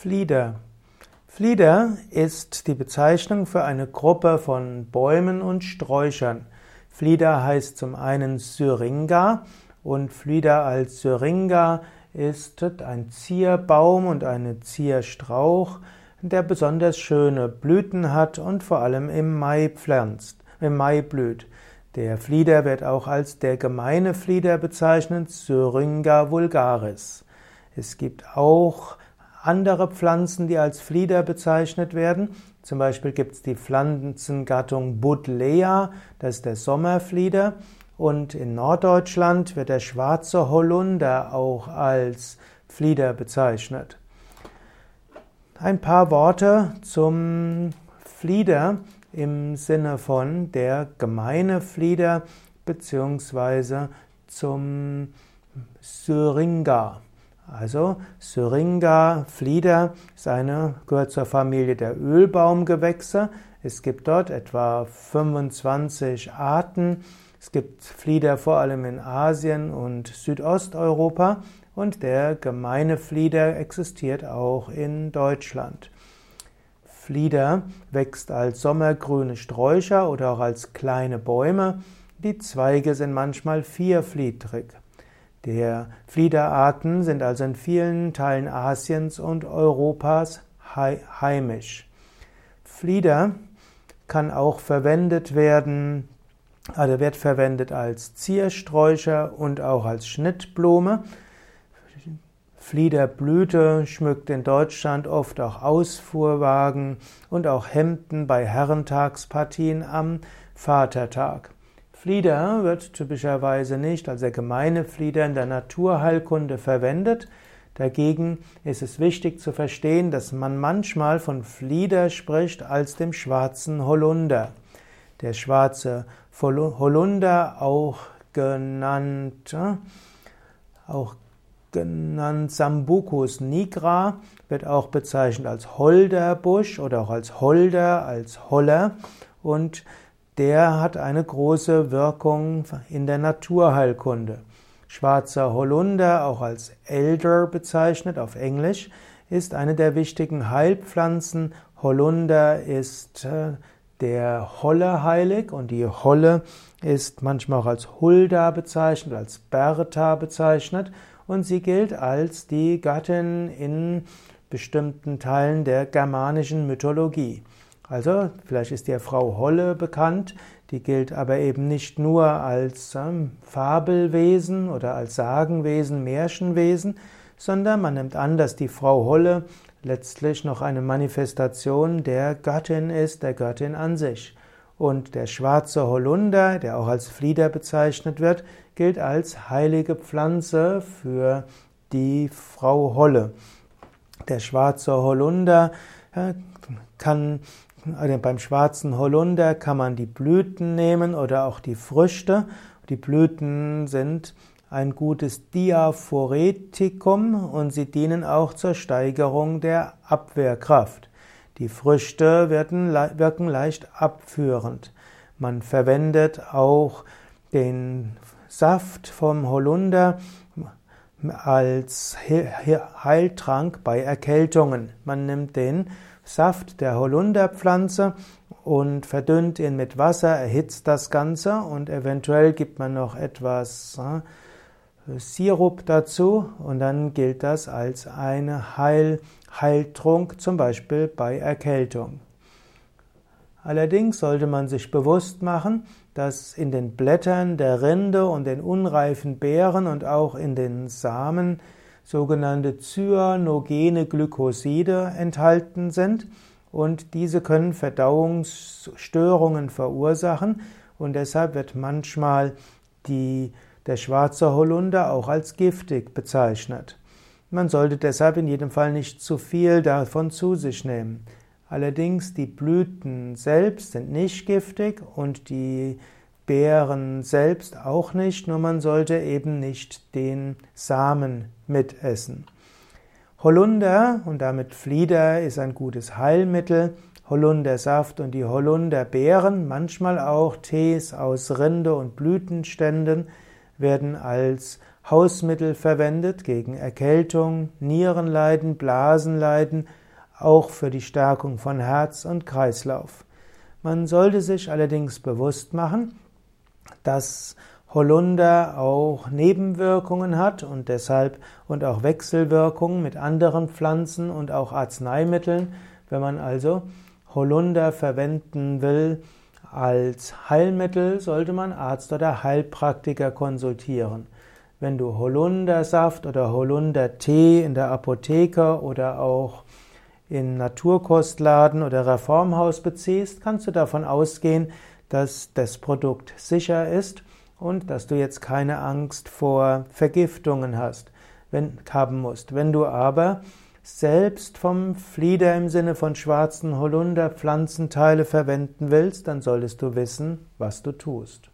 Flieder. Flieder ist die Bezeichnung für eine Gruppe von Bäumen und Sträuchern. Flieder heißt zum einen Syringa und Flieder als Syringa ist ein Zierbaum und eine Zierstrauch, der besonders schöne Blüten hat und vor allem im Mai pflanzt, im Mai blüht. Der Flieder wird auch als der gemeine Flieder bezeichnet, Syringa vulgaris. Es gibt auch andere Pflanzen, die als Flieder bezeichnet werden. Zum Beispiel gibt es die Pflanzengattung Buddleia, das ist der Sommerflieder. Und in Norddeutschland wird der schwarze Holunder auch als Flieder bezeichnet. Ein paar Worte zum Flieder im Sinne von der gemeine Flieder beziehungsweise zum Syringa. Also Syringa, Flieder eine, gehört zur Familie der Ölbaumgewächse. Es gibt dort etwa 25 Arten. Es gibt Flieder vor allem in Asien und Südosteuropa und der gemeine Flieder existiert auch in Deutschland. Flieder wächst als sommergrüne Sträucher oder auch als kleine Bäume. Die Zweige sind manchmal vierfliedrig der Fliederarten sind also in vielen Teilen Asiens und Europas heimisch. Flieder kann auch verwendet werden, also wird verwendet als Ziersträucher und auch als Schnittblume. Fliederblüte schmückt in Deutschland oft auch Ausfuhrwagen und auch Hemden bei Herrentagspartien am Vatertag. Flieder wird typischerweise nicht als der gemeine Flieder in der Naturheilkunde verwendet. Dagegen ist es wichtig zu verstehen, dass man manchmal von Flieder spricht als dem schwarzen Holunder. Der schwarze Holunder, auch genannt, äh, auch genannt Sambucus nigra, wird auch bezeichnet als Holderbusch oder auch als Holder, als Holler und der hat eine große Wirkung in der Naturheilkunde. Schwarzer Holunder, auch als Elder bezeichnet auf Englisch, ist eine der wichtigen Heilpflanzen. Holunder ist äh, der Holle heilig und die Holle ist manchmal auch als Hulda bezeichnet, als Bertha bezeichnet und sie gilt als die Gattin in bestimmten Teilen der germanischen Mythologie. Also, vielleicht ist dir Frau Holle bekannt, die gilt aber eben nicht nur als ähm, Fabelwesen oder als Sagenwesen, Märchenwesen, sondern man nimmt an, dass die Frau Holle letztlich noch eine Manifestation der Göttin ist, der Göttin an sich. Und der schwarze Holunder, der auch als Flieder bezeichnet wird, gilt als heilige Pflanze für die Frau Holle. Der schwarze Holunder äh, kann also beim schwarzen Holunder kann man die Blüten nehmen oder auch die Früchte. Die Blüten sind ein gutes Diaphoretikum und sie dienen auch zur Steigerung der Abwehrkraft. Die Früchte werden, wirken leicht abführend. Man verwendet auch den Saft vom Holunder als Heiltrank bei Erkältungen. Man nimmt den Saft der Holunderpflanze und verdünnt ihn mit Wasser, erhitzt das Ganze und eventuell gibt man noch etwas äh, Sirup dazu und dann gilt das als eine Heil Heiltrunk, zum Beispiel bei Erkältung. Allerdings sollte man sich bewusst machen, dass in den Blättern der Rinde und den unreifen Beeren und auch in den Samen sogenannte cyanogene Glykoside enthalten sind und diese können Verdauungsstörungen verursachen und deshalb wird manchmal die, der schwarze Holunder auch als giftig bezeichnet. Man sollte deshalb in jedem Fall nicht zu viel davon zu sich nehmen. Allerdings die Blüten selbst sind nicht giftig und die Beeren selbst auch nicht, nur man sollte eben nicht den Samen mitessen. Holunder und damit Flieder ist ein gutes Heilmittel. Holundersaft und die Holunderbeeren, manchmal auch Tees aus Rinde und Blütenständen, werden als Hausmittel verwendet gegen Erkältung, Nierenleiden, Blasenleiden, auch für die Stärkung von Herz und Kreislauf. Man sollte sich allerdings bewusst machen, dass Holunder auch Nebenwirkungen hat und deshalb und auch Wechselwirkungen mit anderen Pflanzen und auch Arzneimitteln. Wenn man also Holunder verwenden will als Heilmittel, sollte man Arzt oder Heilpraktiker konsultieren. Wenn du Holundersaft oder Holundertee in der Apotheke oder auch in Naturkostladen oder Reformhaus beziehst, kannst du davon ausgehen, dass das Produkt sicher ist und dass du jetzt keine Angst vor Vergiftungen hast, wenn, haben musst. Wenn du aber selbst vom Flieder im Sinne von schwarzen Holunder Pflanzenteile verwenden willst, dann solltest du wissen, was du tust.